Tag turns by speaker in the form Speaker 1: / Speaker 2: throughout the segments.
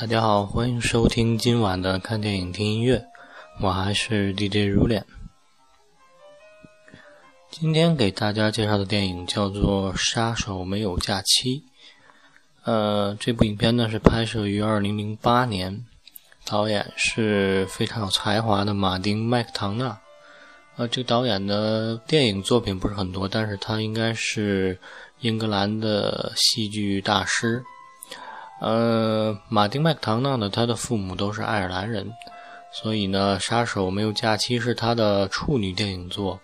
Speaker 1: 大家好，欢迎收听今晚的看电影听音乐，我还是 DJ 如脸。今天给大家介绍的电影叫做《杀手没有假期》。呃，这部影片呢是拍摄于二零零八年，导演是非常有才华的马丁麦克唐纳。呃，这个导演的电影作品不是很多，但是他应该是英格兰的戏剧大师。呃，马丁麦克唐纳呢，他的父母都是爱尔兰人，所以呢，《杀手没有假期》是他的处女电影作。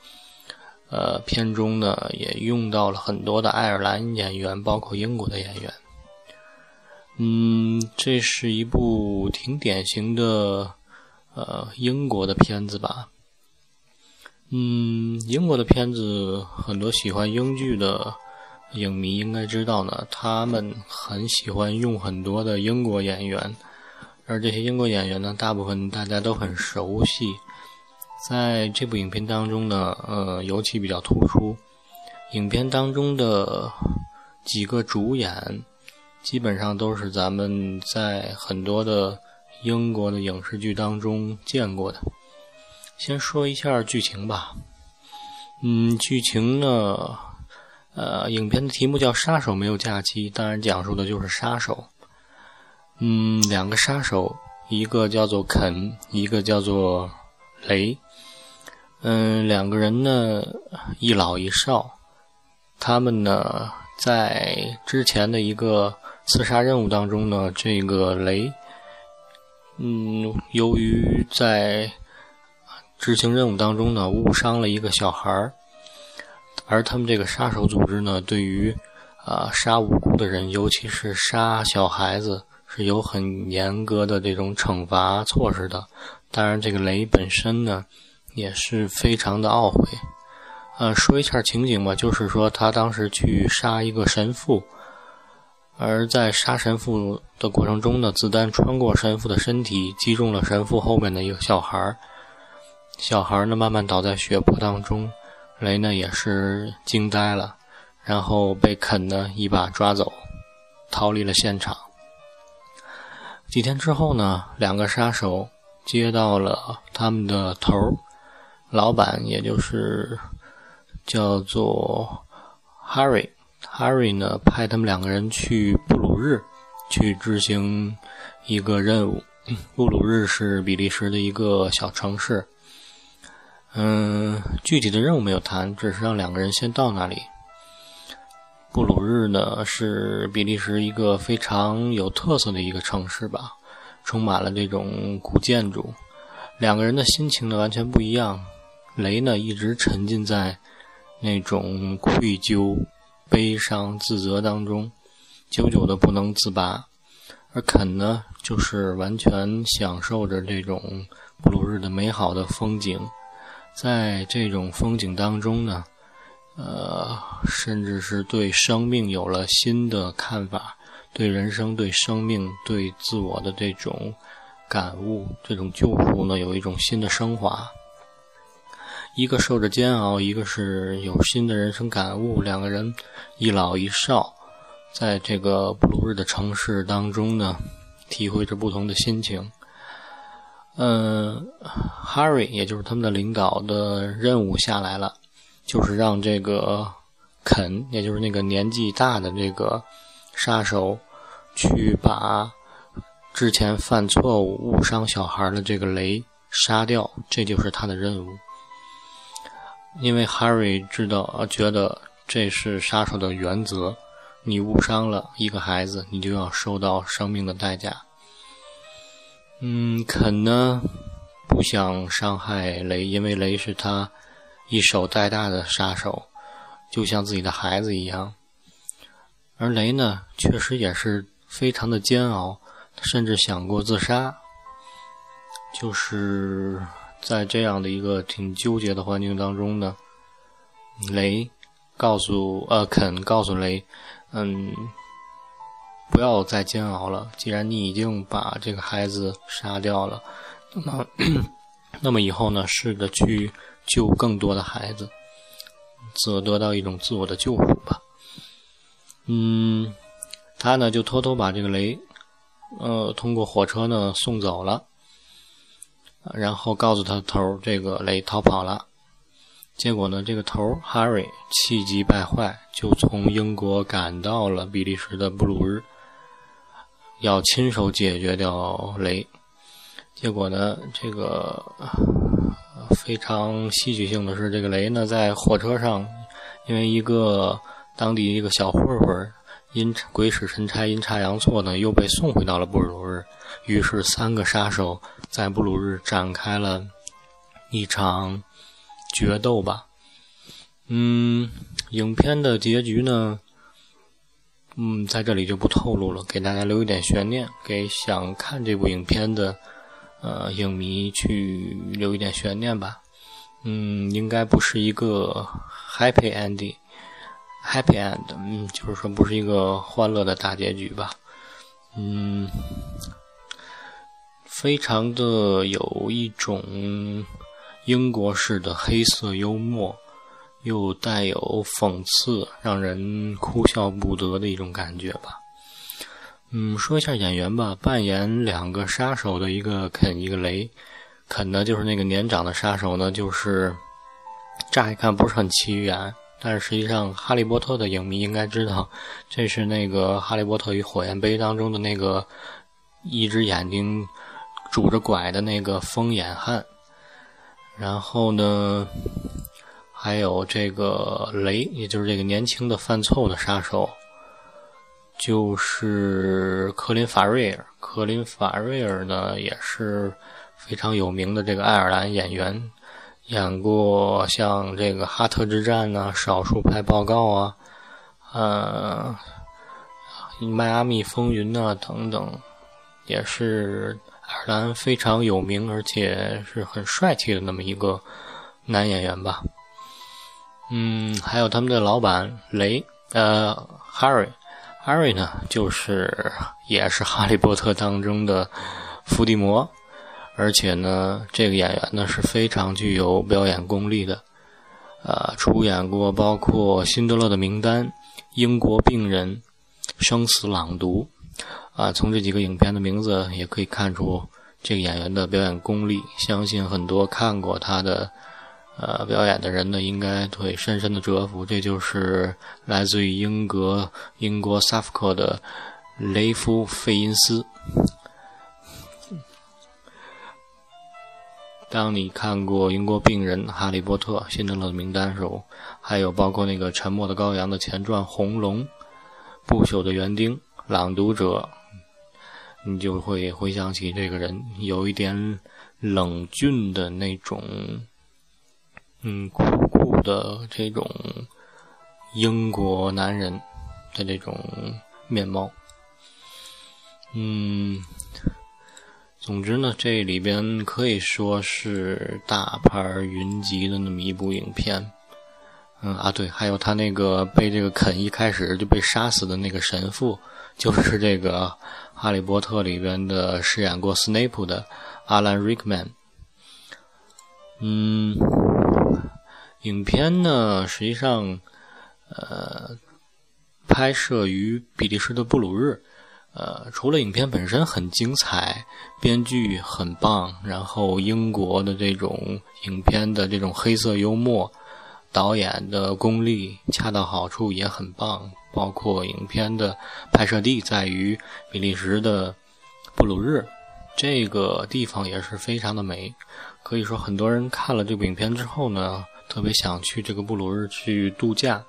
Speaker 1: 呃，片中呢也用到了很多的爱尔兰演员，包括英国的演员。嗯，这是一部挺典型的呃英国的片子吧。嗯，英国的片子很多喜欢英剧的。影迷应该知道呢，他们很喜欢用很多的英国演员，而这些英国演员呢，大部分大家都很熟悉。在这部影片当中呢，呃，尤其比较突出。影片当中的几个主演，基本上都是咱们在很多的英国的影视剧当中见过的。先说一下剧情吧。嗯，剧情呢？呃，影片的题目叫《杀手没有假期》，当然讲述的就是杀手。嗯，两个杀手，一个叫做肯，一个叫做雷。嗯，两个人呢，一老一少。他们呢，在之前的一个刺杀任务当中呢，这个雷，嗯，由于在执行任务当中呢，误伤了一个小孩儿。而他们这个杀手组织呢，对于啊杀无辜的人，尤其是杀小孩子，是有很严格的这种惩罚措施的。当然，这个雷本身呢，也是非常的懊悔。呃，说一下情景吧，就是说他当时去杀一个神父，而在杀神父的过程中呢，子弹穿过神父的身体，击中了神父后面的一个小孩儿小孩儿呢慢慢倒在血泊当中。雷呢也是惊呆了，然后被肯呢一把抓走，逃离了现场。几天之后呢，两个杀手接到了他们的头老板，也就是叫做 Harry。Harry 呢派他们两个人去布鲁日去执行一个任务。布鲁日是比利时的一个小城市。嗯，具体的任务没有谈，只是让两个人先到那里。布鲁日呢是比利时一个非常有特色的一个城市吧，充满了这种古建筑。两个人的心情呢完全不一样。雷呢一直沉浸在那种愧疚、悲伤、自责当中，久久的不能自拔。而肯呢就是完全享受着这种布鲁日的美好的风景。在这种风景当中呢，呃，甚至是对生命有了新的看法，对人生、对生命、对自我的这种感悟、这种救赎呢，有一种新的升华。一个受着煎熬，一个是有新的人生感悟，两个人一老一少，在这个布鲁日的城市当中呢，体会着不同的心情。嗯，Harry，也就是他们的领导的任务下来了，就是让这个肯，也就是那个年纪大的这个杀手，去把之前犯错误误伤小孩的这个雷杀掉，这就是他的任务。因为 Harry 知道，觉得这是杀手的原则，你误伤了一个孩子，你就要受到生命的代价。嗯，肯呢不想伤害雷，因为雷是他一手带大的杀手，就像自己的孩子一样。而雷呢，确实也是非常的煎熬，甚至想过自杀。就是在这样的一个挺纠结的环境当中呢，雷告诉呃肯告诉雷，嗯。不要再煎熬了。既然你已经把这个孩子杀掉了，那么，那么以后呢？试着去救更多的孩子，自得到一种自我的救赎吧。嗯，他呢就偷偷把这个雷呃，通过火车呢送走了，然后告诉他头这个雷逃跑了。结果呢，这个头 Harry 气急败坏，就从英国赶到了比利时的布鲁日，要亲手解决掉雷。结果呢，这个非常戏剧性的是，这个雷呢在火车上，因为一个当地一个小混混阴鬼使神差、阴差阳错呢，又被送回到了布鲁日。于是，三个杀手在布鲁日展开了一场。决斗吧，嗯，影片的结局呢，嗯，在这里就不透露了，给大家留一点悬念，给想看这部影片的呃影迷去留一点悬念吧。嗯，应该不是一个 happy ending，happy end，嗯，就是说不是一个欢乐的大结局吧。嗯，非常的有一种。英国式的黑色幽默，又带有讽刺，让人哭笑不得的一种感觉吧。嗯，说一下演员吧，扮演两个杀手的一个肯，一个雷。肯呢，就是那个年长的杀手呢，就是乍一看不是很起眼，但是实际上哈利波特的影迷应该知道，这是那个《哈利波特与火焰杯》当中的那个一只眼睛拄着拐的那个疯眼汉。然后呢，还有这个雷，也就是这个年轻的犯错误的杀手，就是科林·法瑞尔。科林·法瑞尔呢，也是非常有名的这个爱尔兰演员，演过像这个《哈特之战》呐，《少数派报告》啊，呃，《迈阿密风云》呐等等，也是。爱尔兰非常有名，而且是很帅气的那么一个男演员吧。嗯，还有他们的老板雷，呃，Harry，Harry 呢，就是也是《哈利波特》当中的伏地魔，而且呢，这个演员呢是非常具有表演功力的，呃，出演过包括《辛德勒的名单》《英国病人》《生死朗读》。啊，从这几个影片的名字也可以看出这个演员的表演功力。相信很多看过他的呃表演的人呢，应该会深深的折服。这就是来自于英国英国萨福克的雷夫费因斯。当你看过《英国病人》《哈利波特》《辛德勒的名单》时候，还有包括那个《沉默的羔羊》的前传《红龙》《不朽的园丁》《朗读者》。你就会回想起这个人有一点冷峻的那种，嗯，酷酷的这种英国男人的这种面貌。嗯，总之呢，这里边可以说是大牌云集的那么一部影片。嗯啊，对，还有他那个被这个肯一开始就被杀死的那个神父，就是这个。《哈利波特》里边的饰演过斯内普的阿兰·瑞克曼。嗯，影片呢，实际上，呃，拍摄于比利时的布鲁日。呃，除了影片本身很精彩，编剧很棒，然后英国的这种影片的这种黑色幽默，导演的功力恰到好处，也很棒。包括影片的拍摄地在于比利时的布鲁日，这个地方也是非常的美。可以说，很多人看了这部影片之后呢，特别想去这个布鲁日去度假。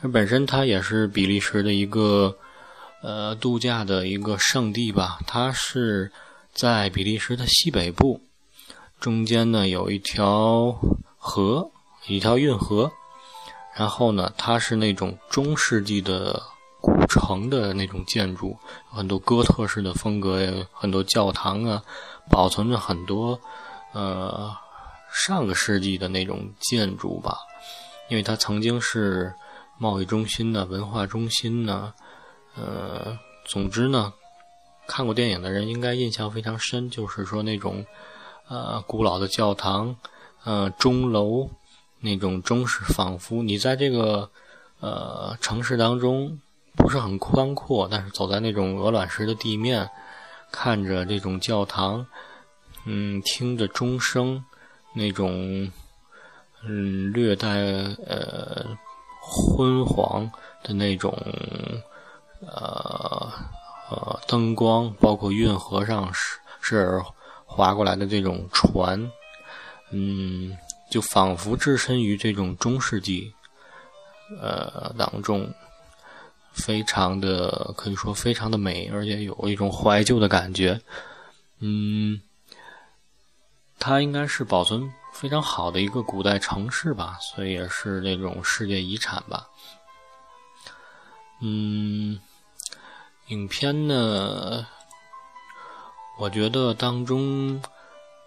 Speaker 1: 而本身它也是比利时的一个呃度假的一个圣地吧。它是在比利时的西北部，中间呢有一条河，一条运河。然后呢，它是那种中世纪的古城的那种建筑，很多哥特式的风格，很多教堂啊，保存着很多呃上个世纪的那种建筑吧。因为它曾经是贸易中心呢，文化中心呢，呃，总之呢，看过电影的人应该印象非常深，就是说那种呃古老的教堂，呃钟楼。那种中式，仿佛你在这个呃城市当中不是很宽阔，但是走在那种鹅卵石的地面，看着这种教堂，嗯，听着钟声，那种嗯略带呃昏黄的那种呃呃灯光，包括运河上是是划过来的这种船，嗯，就仿佛置身于这种中世纪呃当中。非常的可以说非常的美，而且有一种怀旧的感觉。嗯，它应该是保存非常好的一个古代城市吧，所以也是那种世界遗产吧。嗯，影片呢，我觉得当中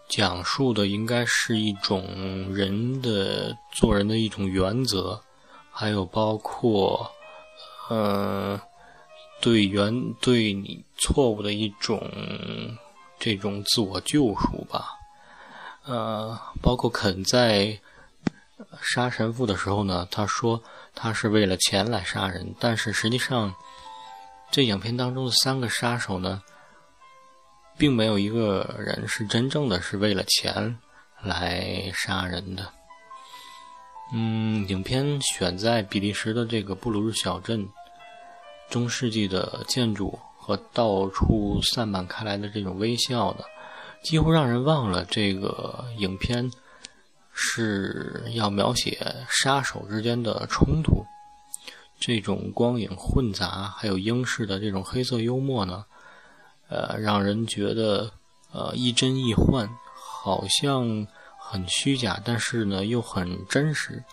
Speaker 1: 讲述的应该是一种人的做人的一种原则，还有包括。嗯，对原对你错误的一种这种自我救赎吧。呃，包括肯在杀神父的时候呢，他说他是为了钱来杀人，但是实际上这影片当中的三个杀手呢，并没有一个人是真正的是为了钱来杀人的。嗯，影片选在比利时的这个布鲁日小镇，中世纪的建筑和到处散漫开来的这种微笑的，几乎让人忘了这个影片是要描写杀手之间的冲突。这种光影混杂，还有英式的这种黑色幽默呢，呃，让人觉得呃亦真亦幻，好像。很虚假，但是呢又很真实。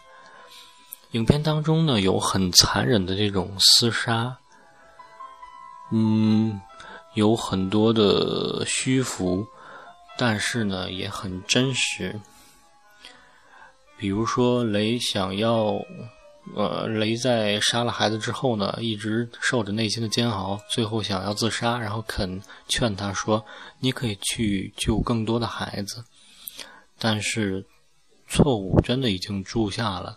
Speaker 1: 影片当中呢有很残忍的这种厮杀，嗯，有很多的虚浮，但是呢也很真实。比如说雷想要，呃，雷在杀了孩子之后呢，一直受着内心的煎熬，最后想要自杀，然后肯劝他说：“你可以去救更多的孩子。”但是，错误真的已经铸下了，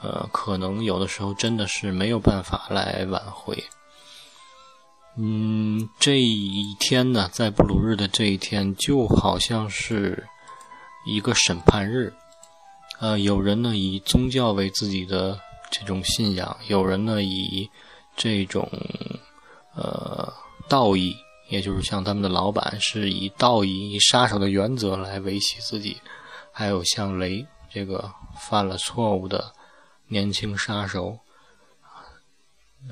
Speaker 1: 呃，可能有的时候真的是没有办法来挽回。嗯，这一天呢，在布鲁日的这一天，就好像是一个审判日。呃，有人呢以宗教为自己的这种信仰，有人呢以这种呃道义。也就是像他们的老板是以道义、以杀手的原则来维系自己，还有像雷这个犯了错误的年轻杀手，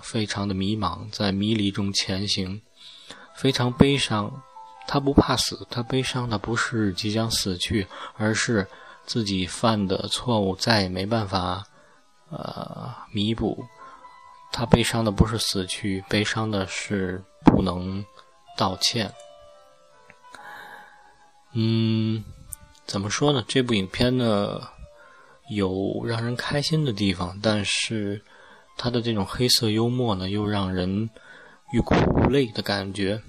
Speaker 1: 非常的迷茫，在迷离中前行，非常悲伤。他不怕死，他悲伤的不是即将死去，而是自己犯的错误再也没办法呃弥补。他悲伤的不是死去，悲伤的是不能。道歉。嗯，怎么说呢？这部影片呢，有让人开心的地方，但是他的这种黑色幽默呢，又让人欲哭无泪的感觉。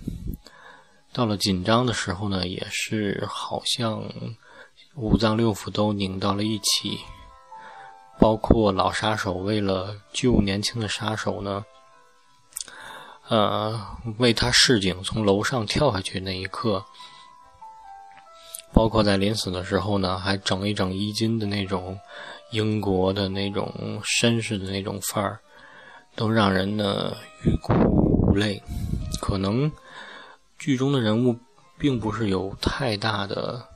Speaker 1: 到了紧张的时候呢，也是好像五脏六腑都拧到了一起。包括老杀手为了救年轻的杀手呢。呃，为他示警，从楼上跳下去那一刻，包括在临死的时候呢，还整一整衣襟的那种英国的那种绅士的那种范儿，都让人呢欲哭无泪。可能剧中的人物并不是有太大的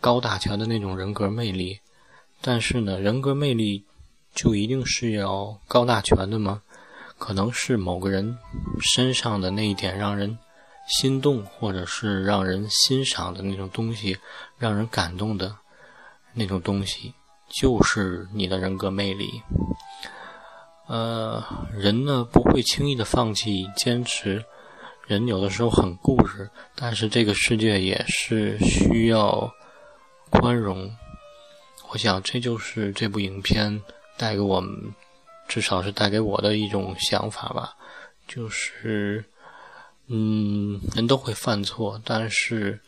Speaker 1: 高大全的那种人格魅力，但是呢，人格魅力就一定是要高大全的吗？可能是某个人身上的那一点让人心动，或者是让人欣赏的那种东西，让人感动的那种东西，就是你的人格魅力。呃，人呢不会轻易的放弃坚持，人有的时候很固执，但是这个世界也是需要宽容。我想这就是这部影片带给我们。至少是带给我的一种想法吧，就是，嗯，人都会犯错，但是，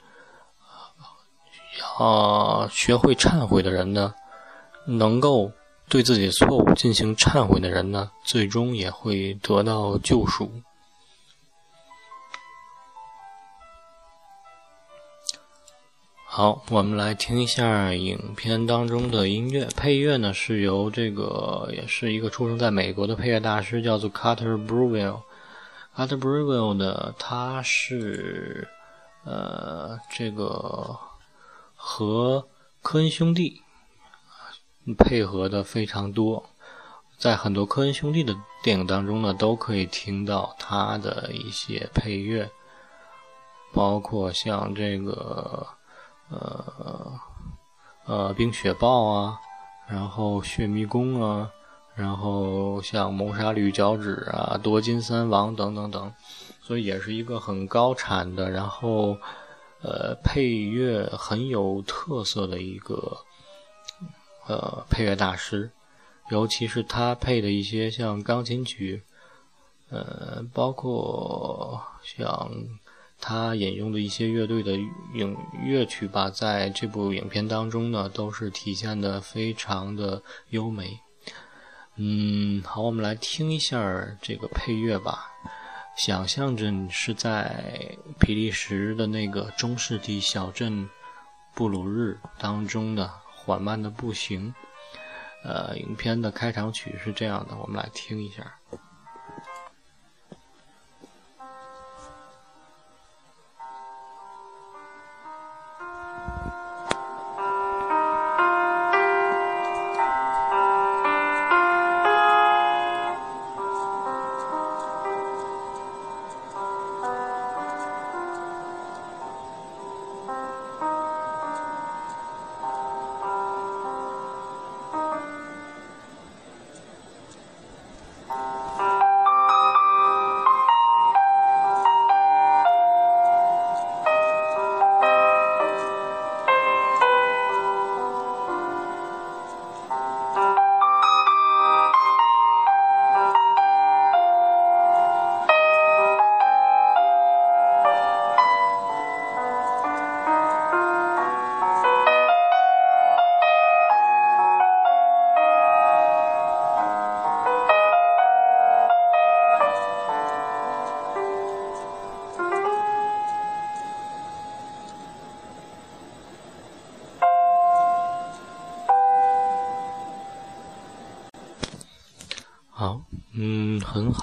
Speaker 1: 要学会忏悔的人呢，能够对自己错误进行忏悔的人呢，最终也会得到救赎。好，我们来听一下影片当中的音乐。配乐呢是由这个也是一个出生在美国的配乐大师，叫做 Carter Breville。Carter Breville 呢，他是呃这个和科恩兄弟配合的非常多，在很多科恩兄弟的电影当中呢，都可以听到他的一些配乐，包括像这个。呃呃，冰雪暴啊，然后血迷宫啊，然后像谋杀绿脚趾啊，夺金三王等等等，所以也是一个很高产的，然后呃配乐很有特色的一个呃配乐大师，尤其是他配的一些像钢琴曲，呃，包括像。他引用的一些乐队的影乐曲吧，在这部影片当中呢，都是体现的非常的优美。嗯，好，我们来听一下这个配乐吧。想象着你是在比利时的那个中世纪小镇布鲁日当中的缓慢的步行。呃，影片的开场曲是这样的，我们来听一下。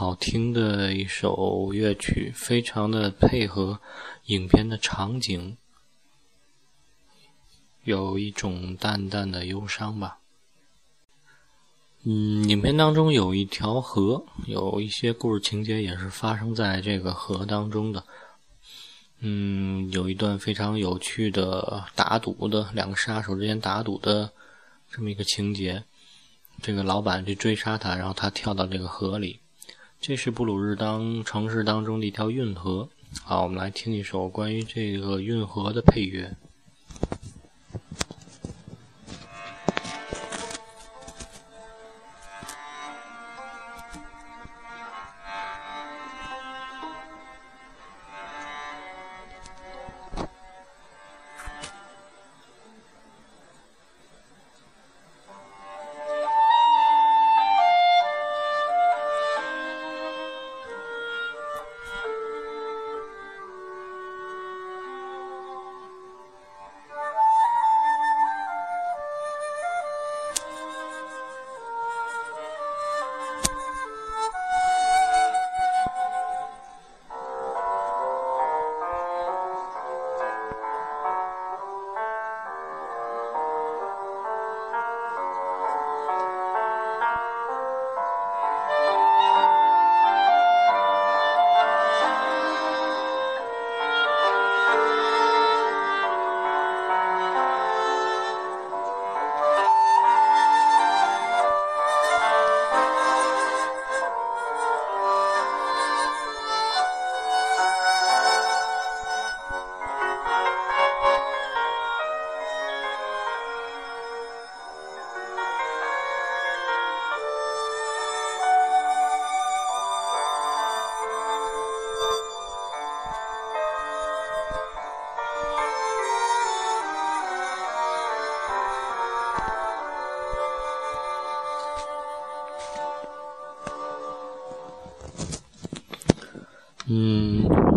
Speaker 1: 好听的一首乐曲，非常的配合影片的场景，有一种淡淡的忧伤吧。嗯，影片当中有一条河，有一些故事情节也是发生在这个河当中的。嗯，有一段非常有趣的打赌的两个杀手之间打赌的这么一个情节。这个老板去追杀他，然后他跳到这个河里。这是布鲁日当城市当中的一条运河。好，我们来听一首关于这个运河的配乐。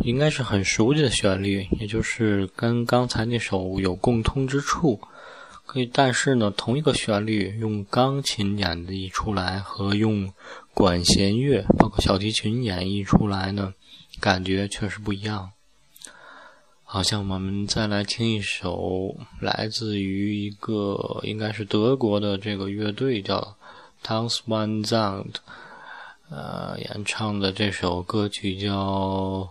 Speaker 1: 应该是很熟悉的旋律，也就是跟刚才那首有共通之处。可以，但是呢，同一个旋律用钢琴演绎出来和用管弦乐，包括小提琴演绎出来呢，感觉确实不一样。好像我们再来听一首来自于一个应该是德国的这个乐队，叫 t o w n s w a n z a n d 呃，演唱的这首歌曲叫《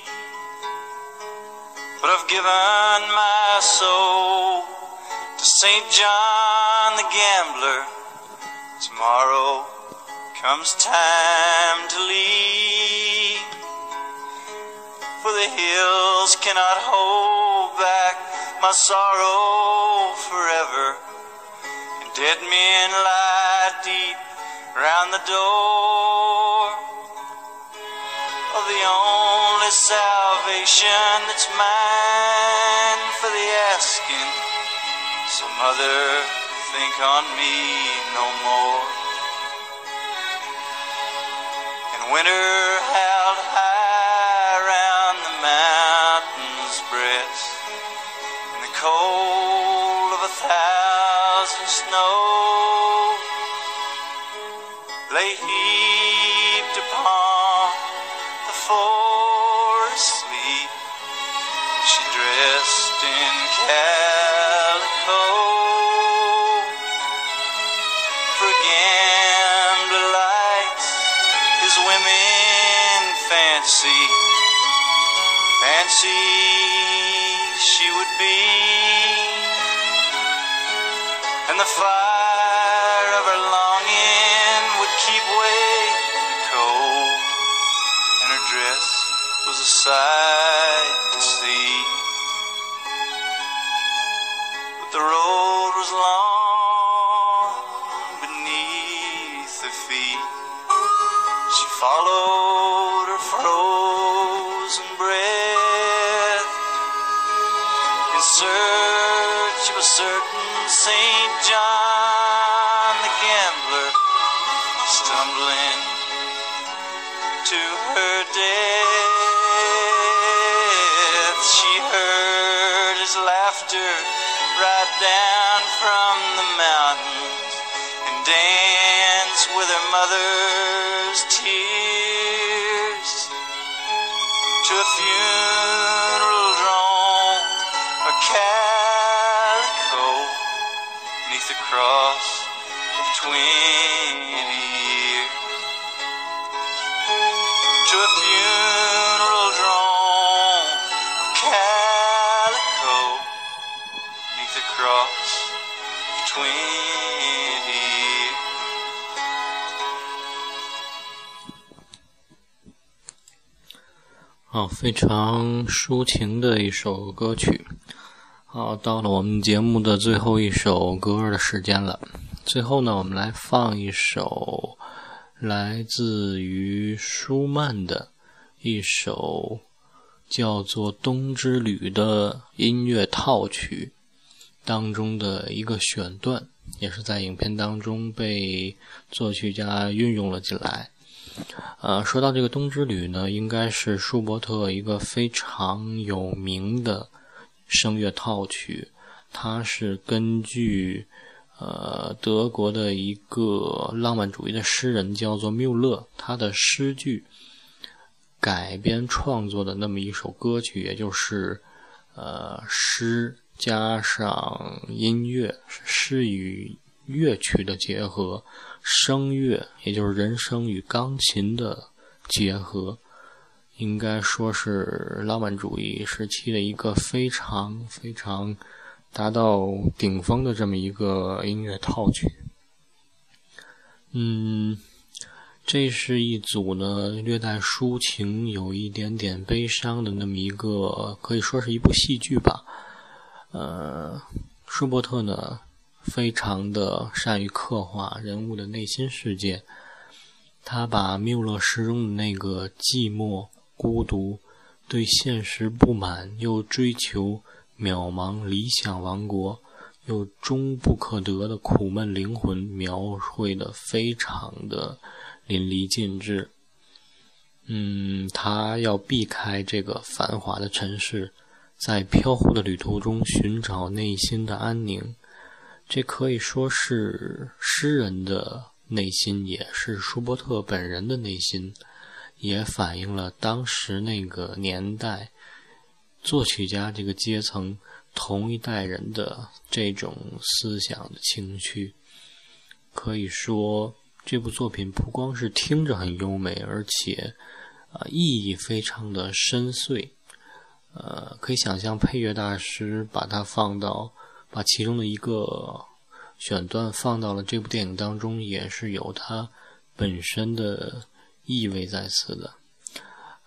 Speaker 2: but I've given my soul to St. John the Gambler. Tomorrow comes time to leave, for the hills cannot hold back my sorrow forever, and dead men lie deep round the door the only salvation that's mine for the asking. So, Mother, think on me no more. And winter held high around the mountain's breast, and the cold of a thousand snows lay heaped upon forest sleep. She dressed in calico. For gambler likes his women fancy, fancy she would be, and the fire a sight to see. But the road was long beneath her feet. She followed her frozen breath in search of a certain Saint John the gambler, stumbling to her death.
Speaker 1: 哦，非常抒情的一首歌曲。好，到了我们节目的最后一首歌的时间了。最后呢，我们来放一首来自于舒曼的一首叫做《冬之旅》的音乐套曲当中的一个选段，也是在影片当中被作曲家运用了进来。呃，说到这个《冬之旅》呢，应该是舒伯特一个非常有名的声乐套曲。它是根据呃德国的一个浪漫主义的诗人叫做缪勒，他的诗句改编创作的那么一首歌曲，也就是呃诗加上音乐，诗与乐曲的结合。声乐，也就是人声与钢琴的结合，应该说是浪漫主义时期的一个非常非常达到顶峰的这么一个音乐套曲。嗯，这是一组呢略带抒情、有一点点悲伤的那么一个，可以说是一部戏剧吧。呃，舒伯特呢，非常的善于刻画人物的内心世界。他把缪勒诗中的那个寂寞、孤独、对现实不满又追求渺茫理想王国又终不可得的苦闷灵魂描绘的非常的淋漓尽致。嗯，他要避开这个繁华的城市。在飘忽的旅途中寻找内心的安宁，这可以说是诗人的内心，也是舒伯特本人的内心，也反映了当时那个年代作曲家这个阶层同一代人的这种思想的情绪。可以说，这部作品不光是听着很优美，而且啊，意义非常的深邃。呃，可以想象配乐大师把它放到，把其中的一个选段放到了这部电影当中，也是有它本身的意味在此的。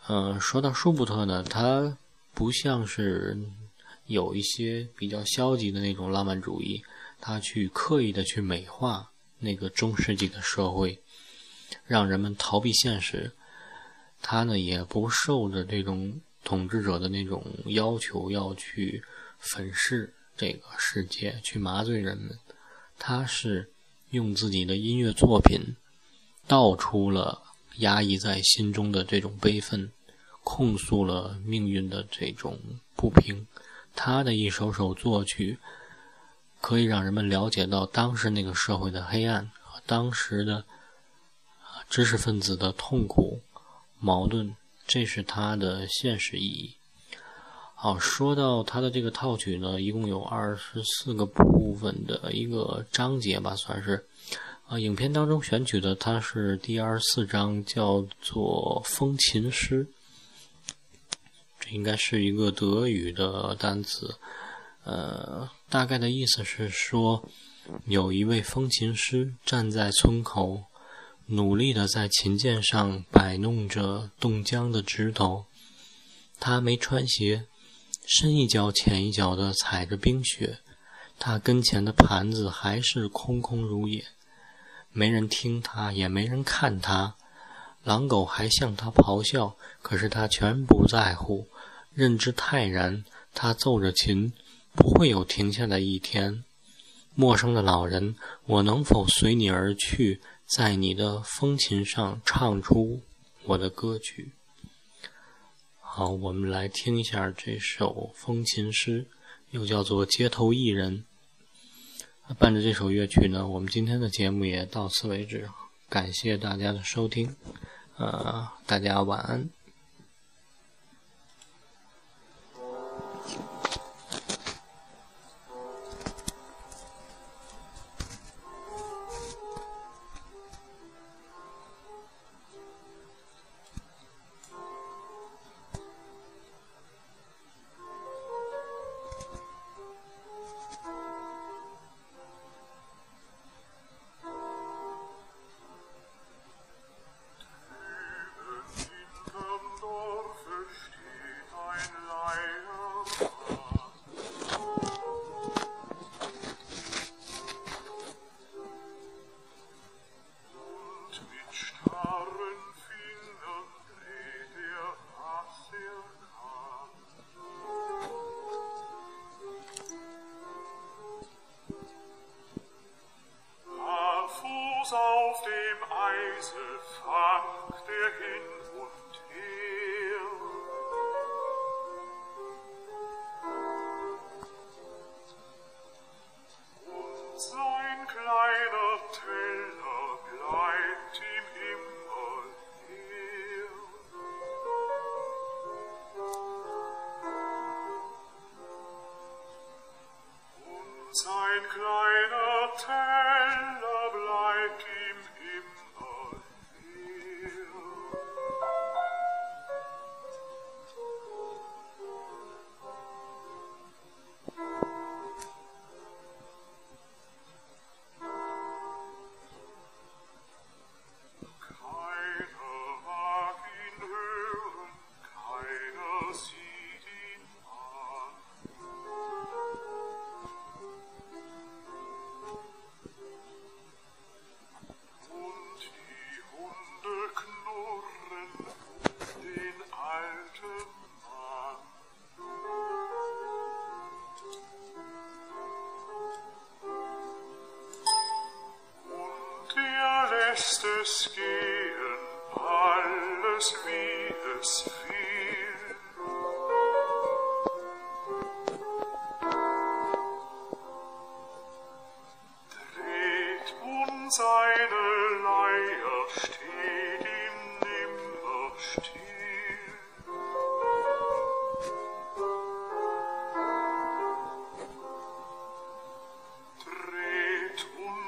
Speaker 1: 嗯，说到舒伯特呢，他不像是有一些比较消极的那种浪漫主义，他去刻意的去美化那个中世纪的社会，让人们逃避现实。他呢，也不受着这种。统治者的那种要求，要去粉饰这个世界，去麻醉人们。他是用自己的音乐作品道出了压抑在心中的这种悲愤，控诉了命运的这种不平。他的一首首作曲可以让人们了解到当时那个社会的黑暗和当时的知识分子的痛苦矛盾。这是他的现实意义。好，说到它的这个套曲呢，一共有二十四个部分的一个章节吧，算是。啊，影片当中选取的它是第二十四章，叫做《风琴诗》。这应该是一个德语的单词，呃，大概的意思是说，有一位风琴师站在村口。努力的在琴键上摆弄着冻僵的指头，他没穿鞋，深一脚浅一脚地踩着冰雪。他跟前的盘子还是空空如也，没人听他，也没人看他。狼狗还向他咆哮，可是他全不在乎，认知泰然。他奏着琴，不会有停下的一天。陌生的老人，我能否随你而去？在你的风琴上唱出我的歌曲。好，我们来听一下这首风琴诗，又叫做《街头艺人》。伴着这首乐曲呢，我们今天的节目也到此为止。感谢大家的收听，呃，大家晚安。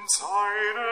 Speaker 3: in